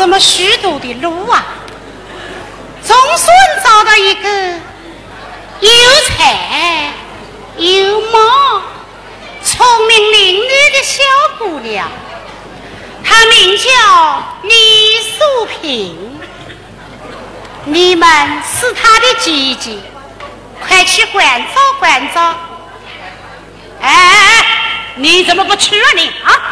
这么虚度的路啊！总算找到一个有才有貌、聪明伶俐的小姑娘，她名叫李素萍。你们是她的姐姐，快去关照关照。哎，你怎么不去啊你啊？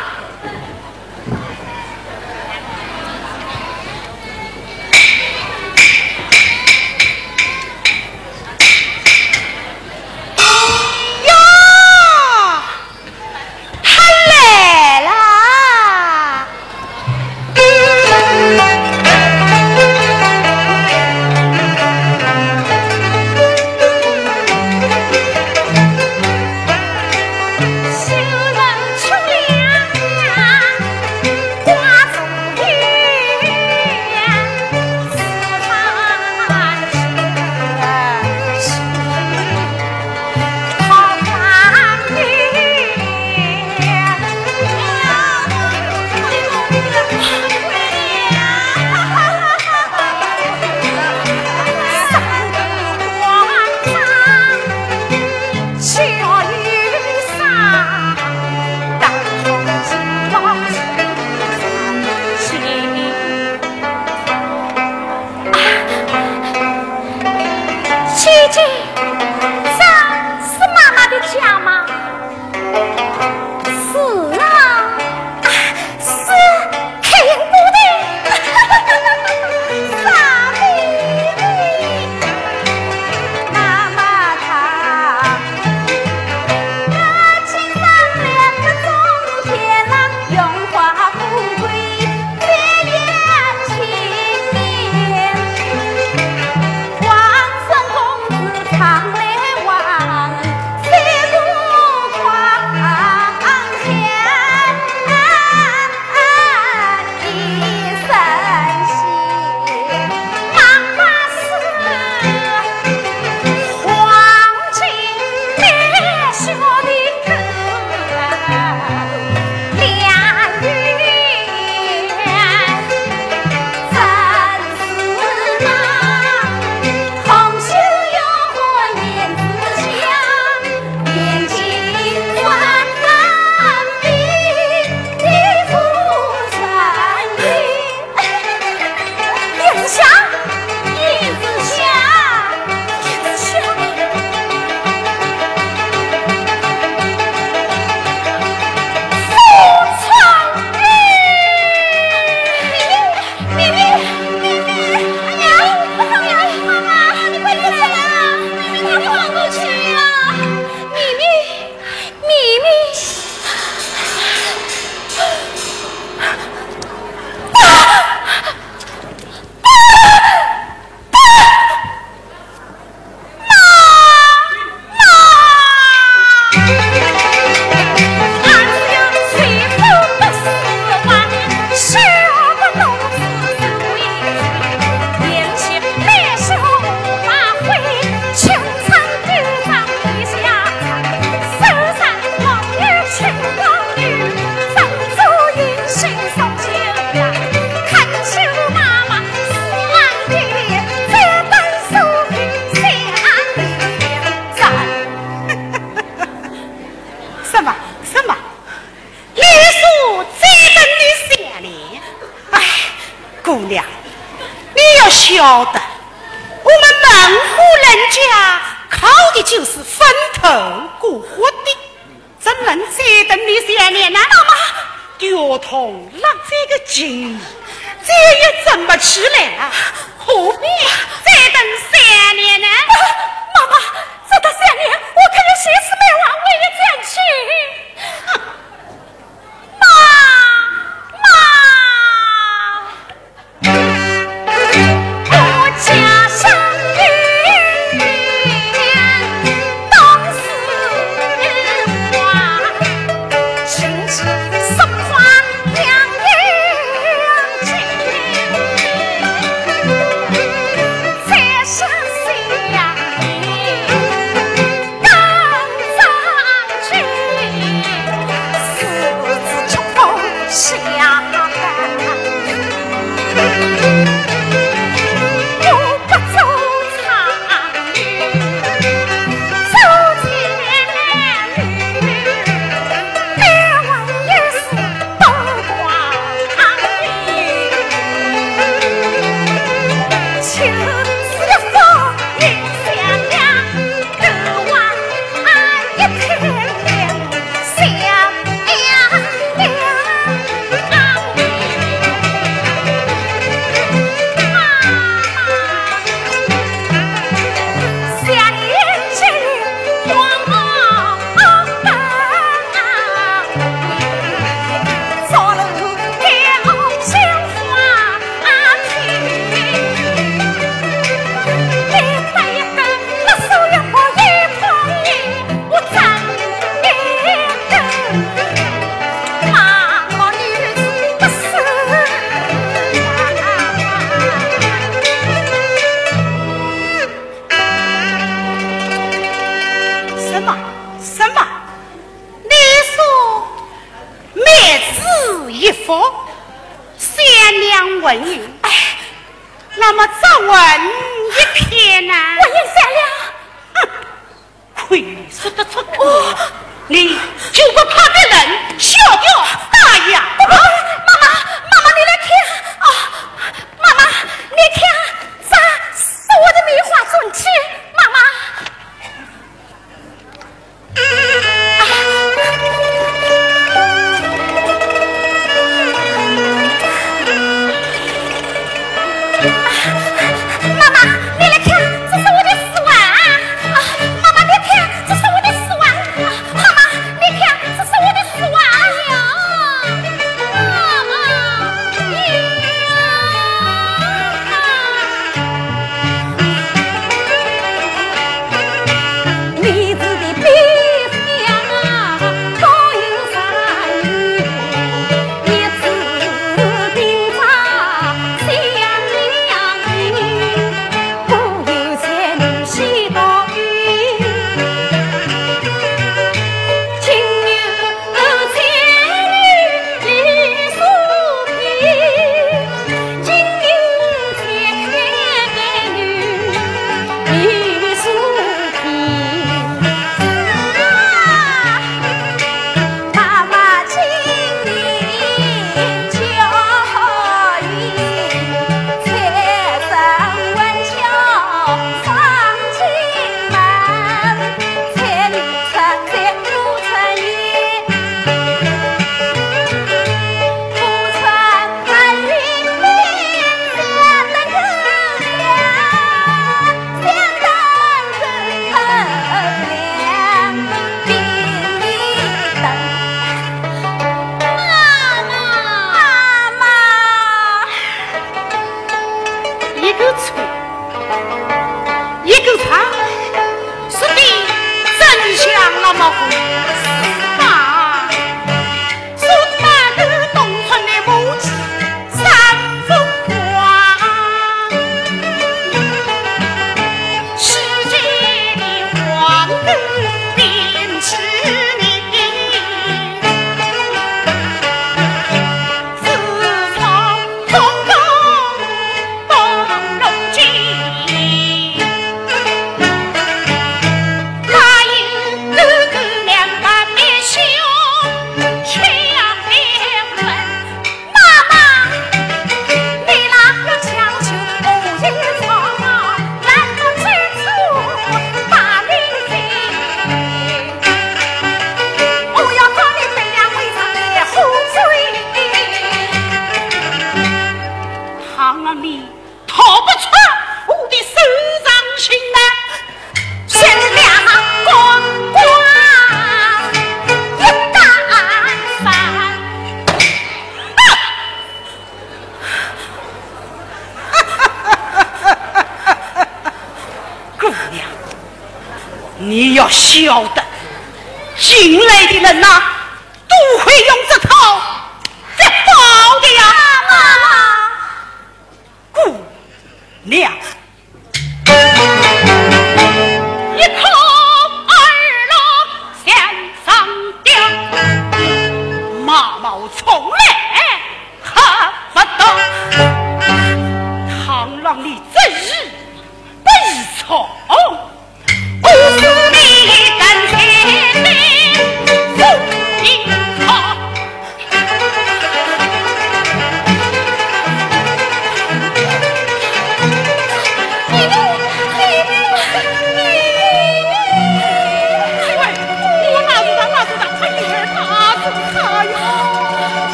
talk.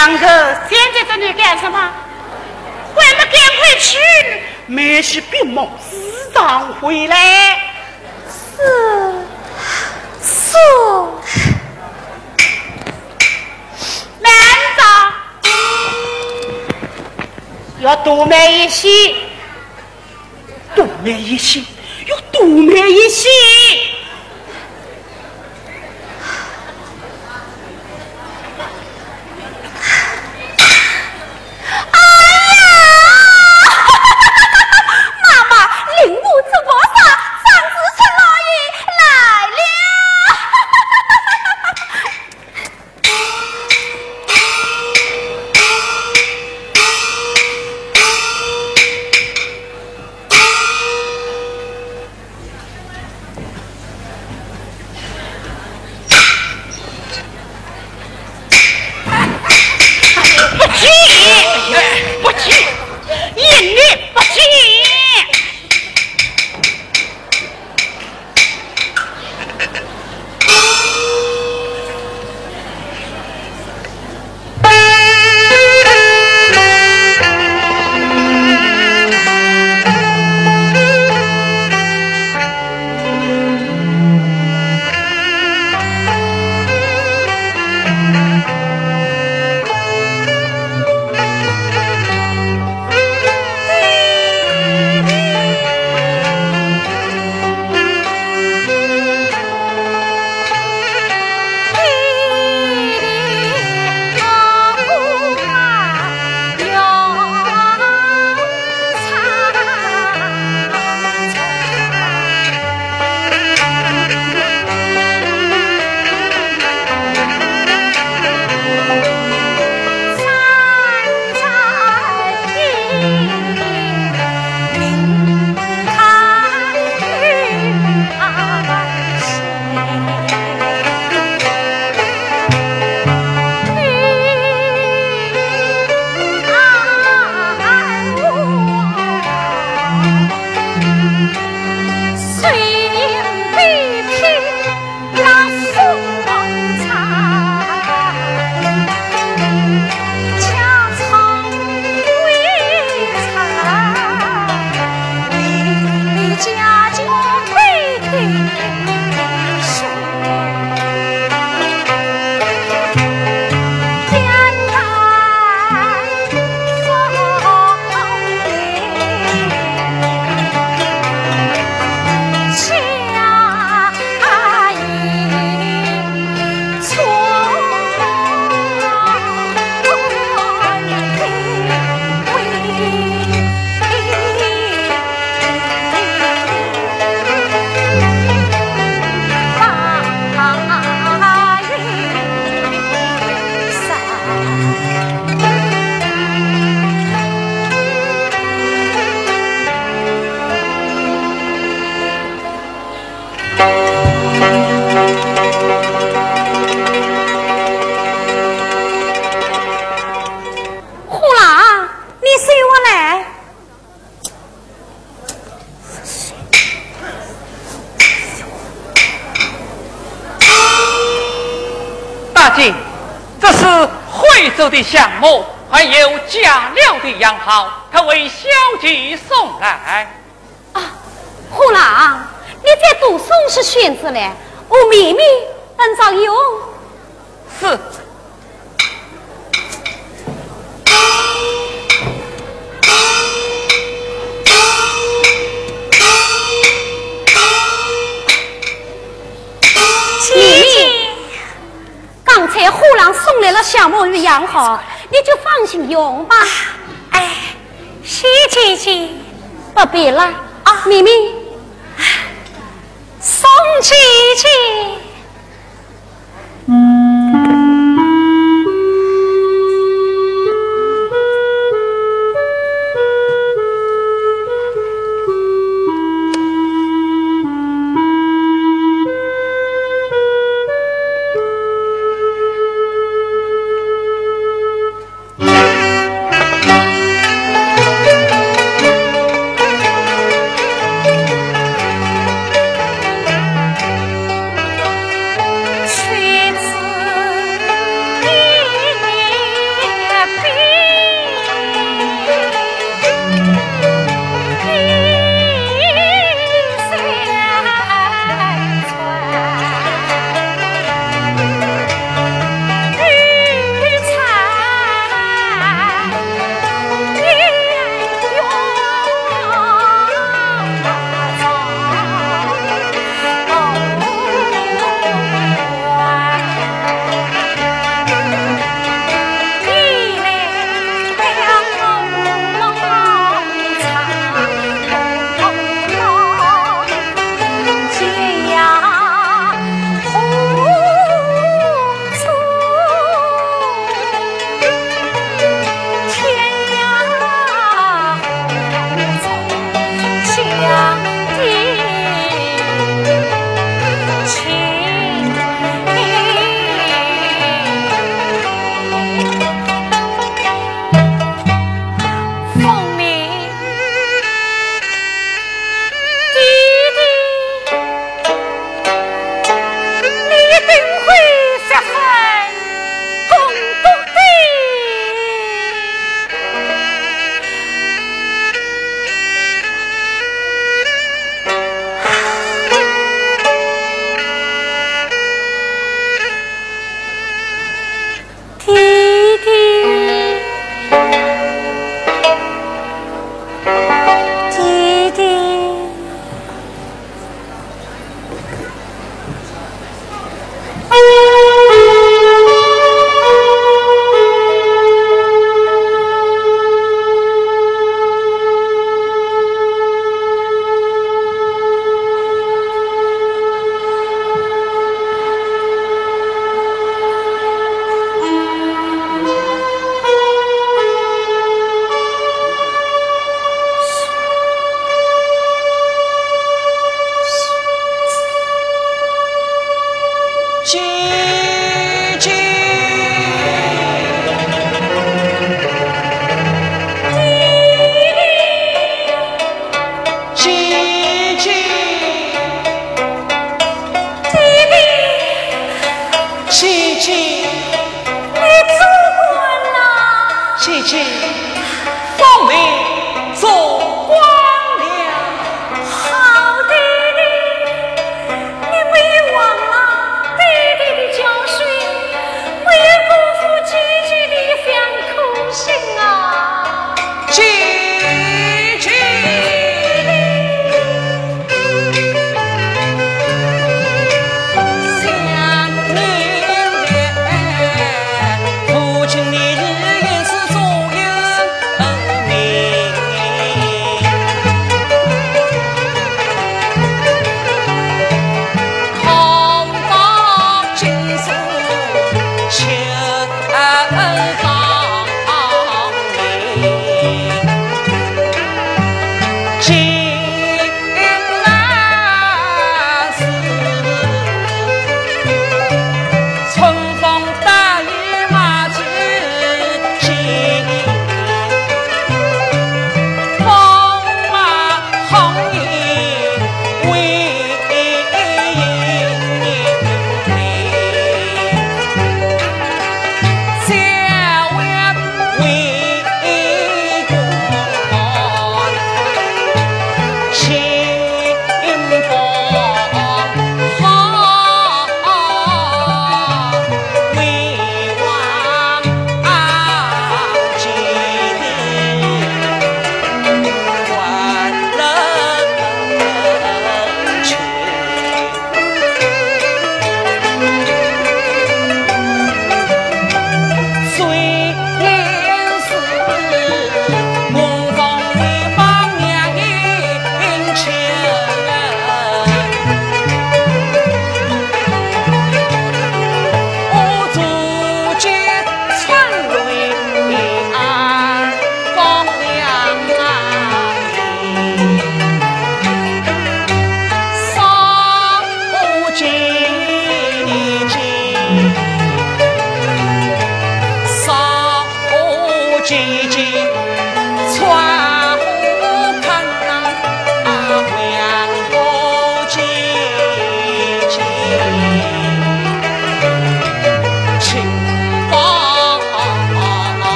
两个现在在那干什么？还不赶快去！没事，病梦适当回来。是是。难道要多买一些？多买一些，要多买一些。料的羊毫，他为小姐送来。啊，虎郎，你在读书是选择了，我妹妹本早用。是。刚才虎郎送来了小木鱼养好，你就放心用吧。哎，谢姐姐，不必了。啊，妹妹，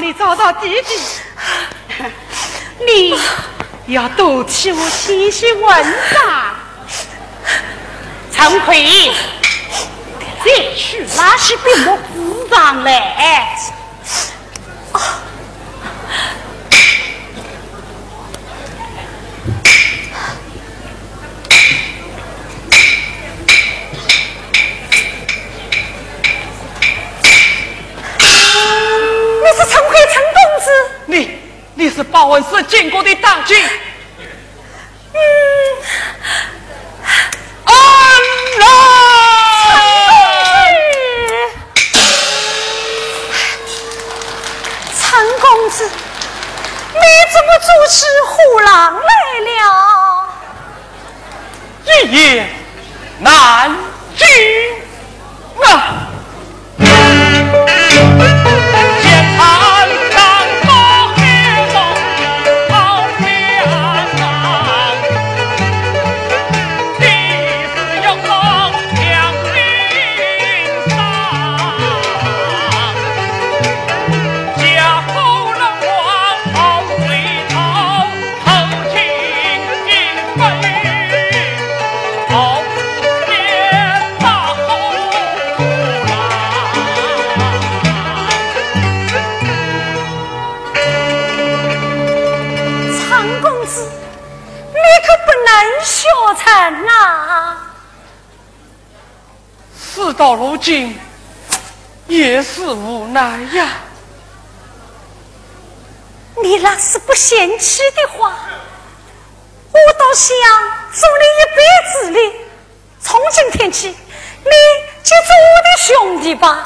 你找到弟弟。你要多替我写写文章。惭愧，再去拉些笔墨纸上来。你你是报恩寺见过的大君。嗯，安来。陈公子，你怎么主持虎狼来了？一言难尽啊！到如今也是无奈呀。你那是不嫌弃的话，我倒想助你一辈子的。从今天起，你就做我的兄弟吧。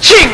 请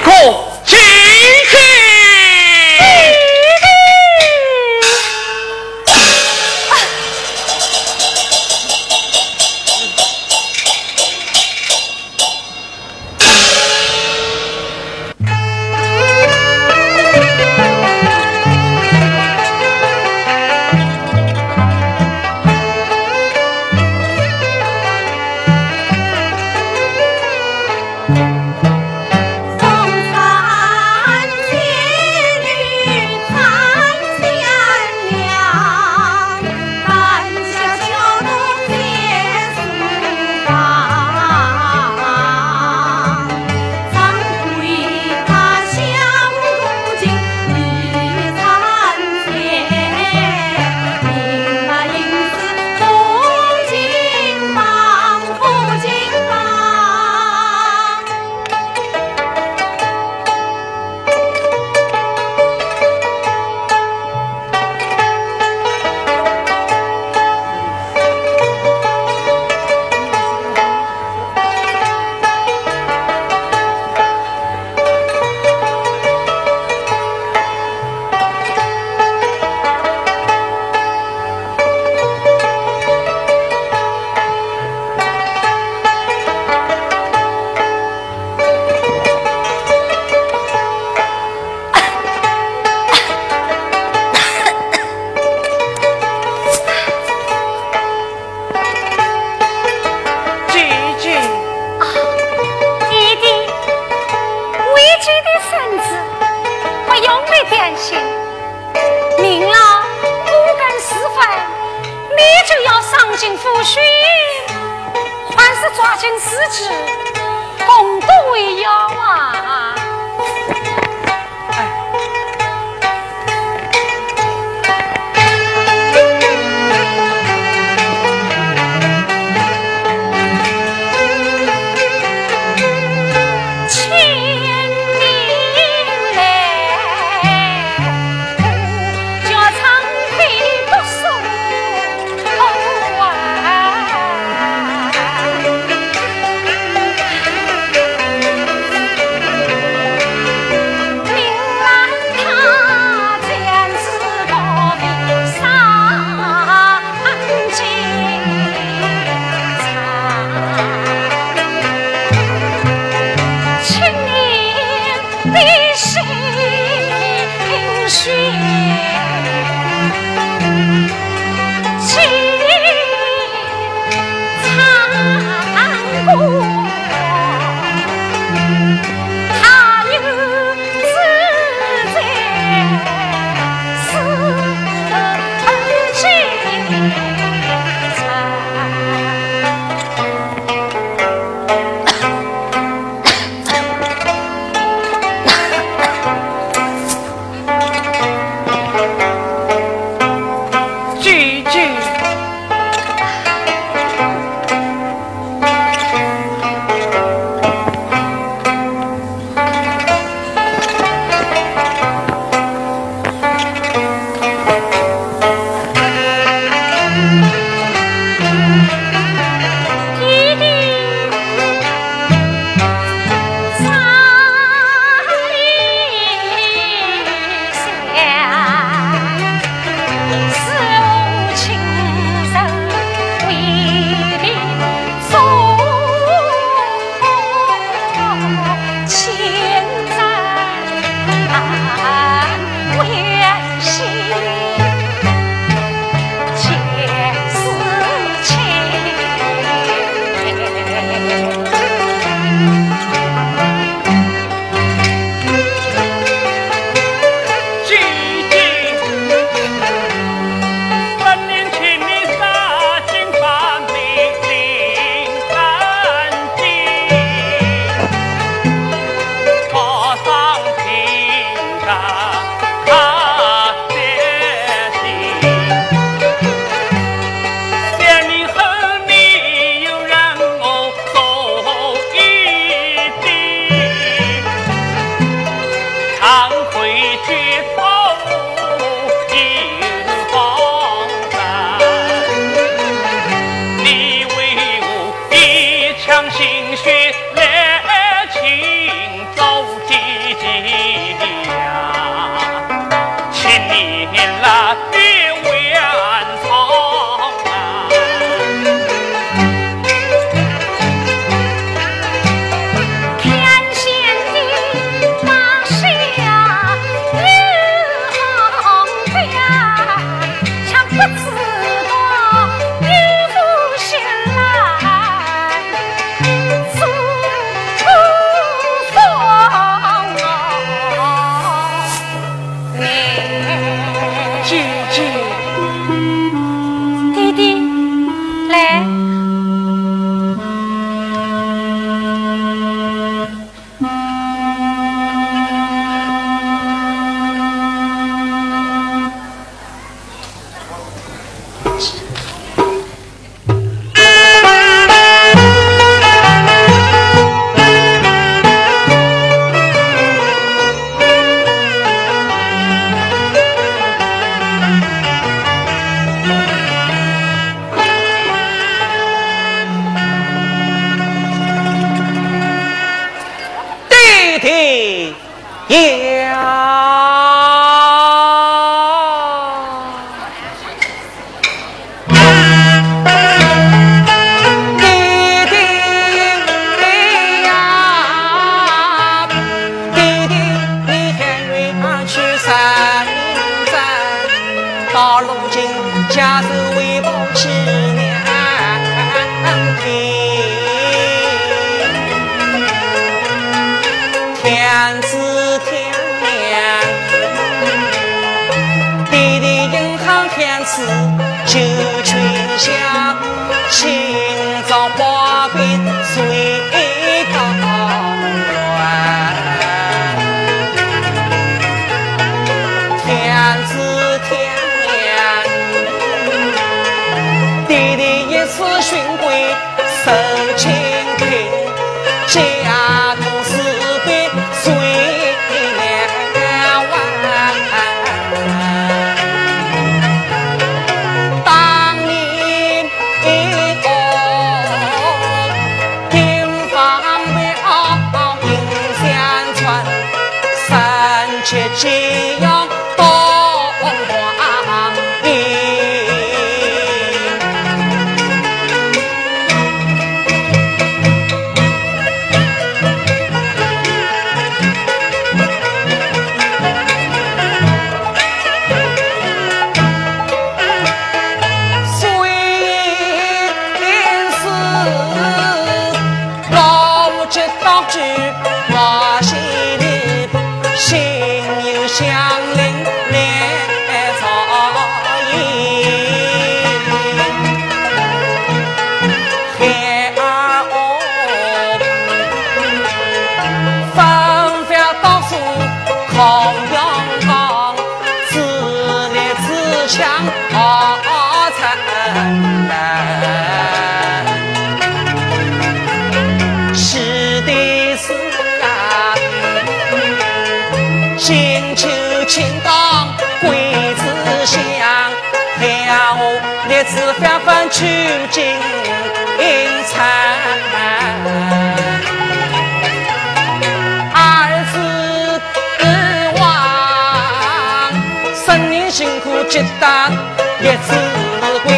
家是为报亲娘恩，天赐天缘，爹爹银行天赐九泉下。取经餐，儿子王，十年辛苦积得一子贵，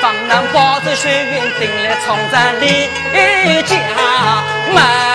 方能保着血运定来冲战李家门。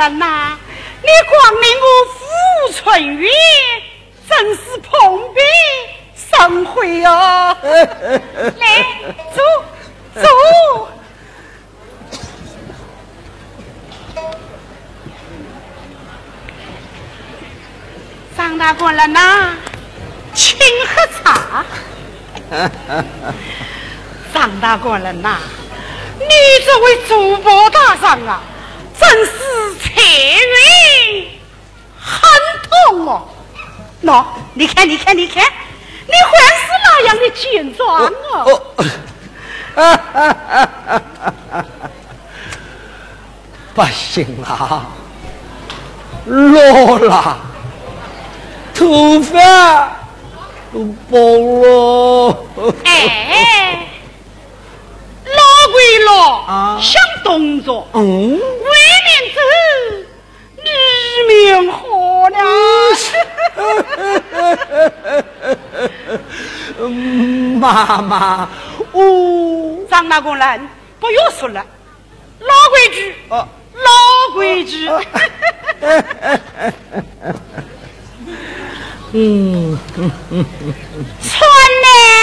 人呐，你光临我富春园，真是蓬荜生辉哦！来，坐，坐。张大官人呐，请喝茶。张大官人呐，你这位主播大上啊！真是财运很喏，你看，你看，你看，你还是那样的健壮哦。哦，不行啊，老了，头发都薄了。哎，老归老，啊想动作，嗯，为民走，你命好了。妈妈，哦，张大工人，不要说了，老规矩，哦老规矩。嗯，春兰。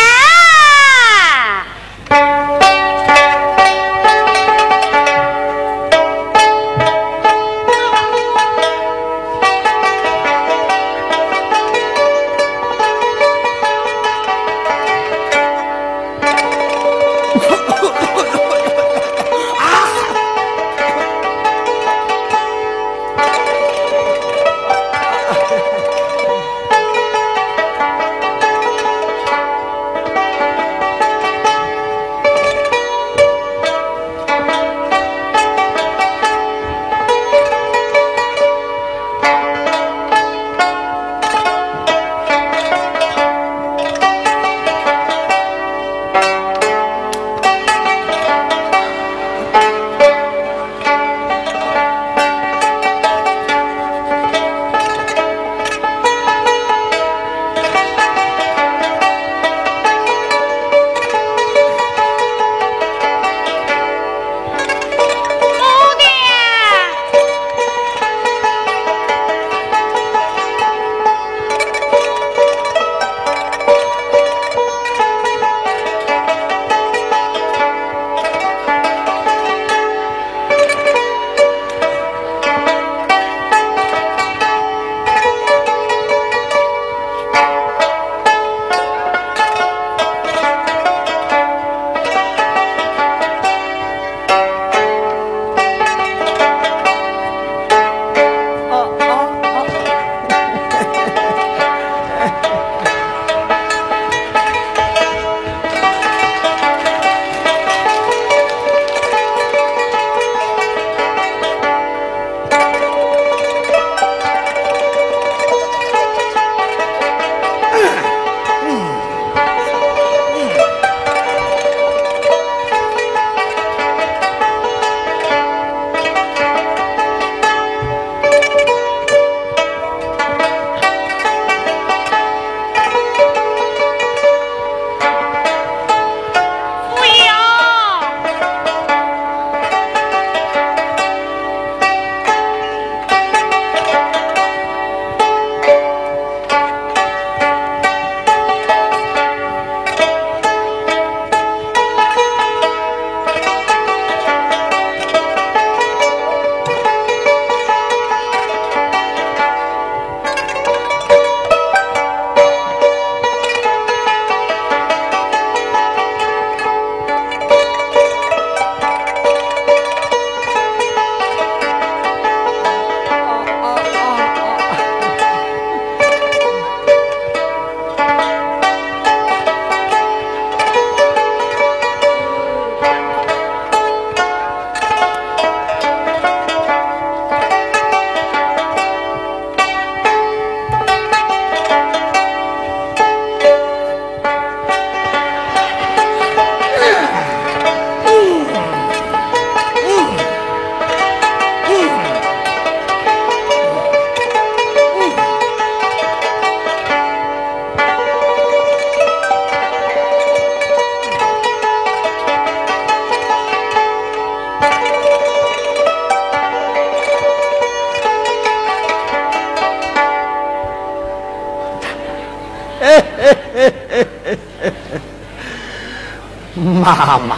妈妈，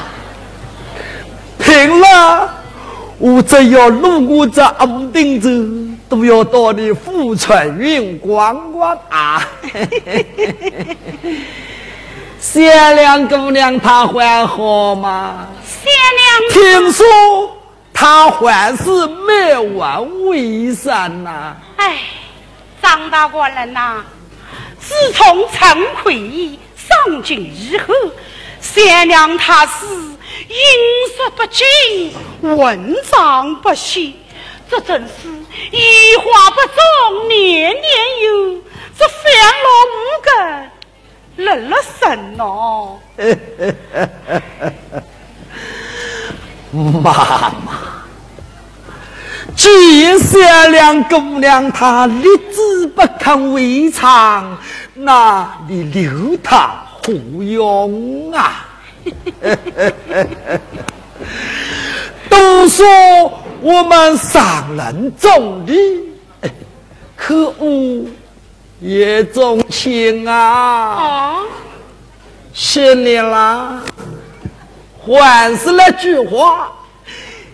平了，我只要路过这安定州，都要到你富春云逛逛啊！贤良姑娘她还好吗？贤良，听说她还是没完为生呐、哎，张大官人呐、自从陈奎上京以后，三娘他是饮食不进，文章不写，这真是一花不种，年年有，这烦恼无根，乐了神哦。妈妈，既善良姑娘她立志不肯为娼，那你留她何用啊？都说我们上人重礼，可我也重情啊！啊，谢你了。还是那句话，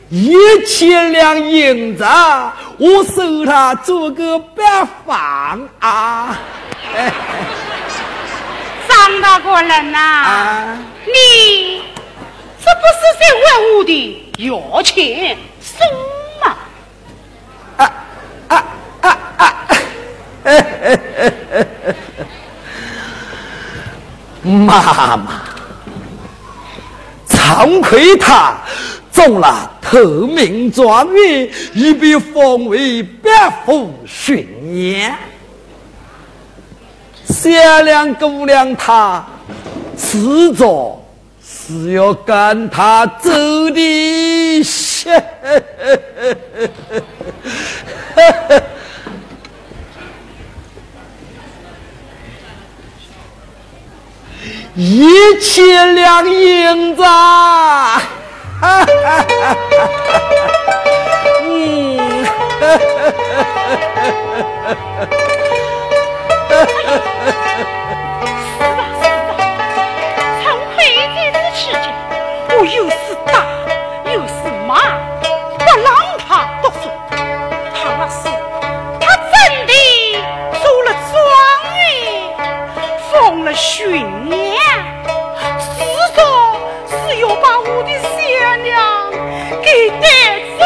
一千两银子，我收他做个白房啊！张大官人呐、啊，你这不是在问我的要钱送吗？妈妈，惭愧他中了头名状元，已被封为百户巡盐。善良姑娘她迟早是要跟他走的。一千两银子，哈哈哈哈嗯，我又是打又是骂，不让他读书。他那是，他真的做了状元，封了巡盐，是说是要把我的贤娘给带走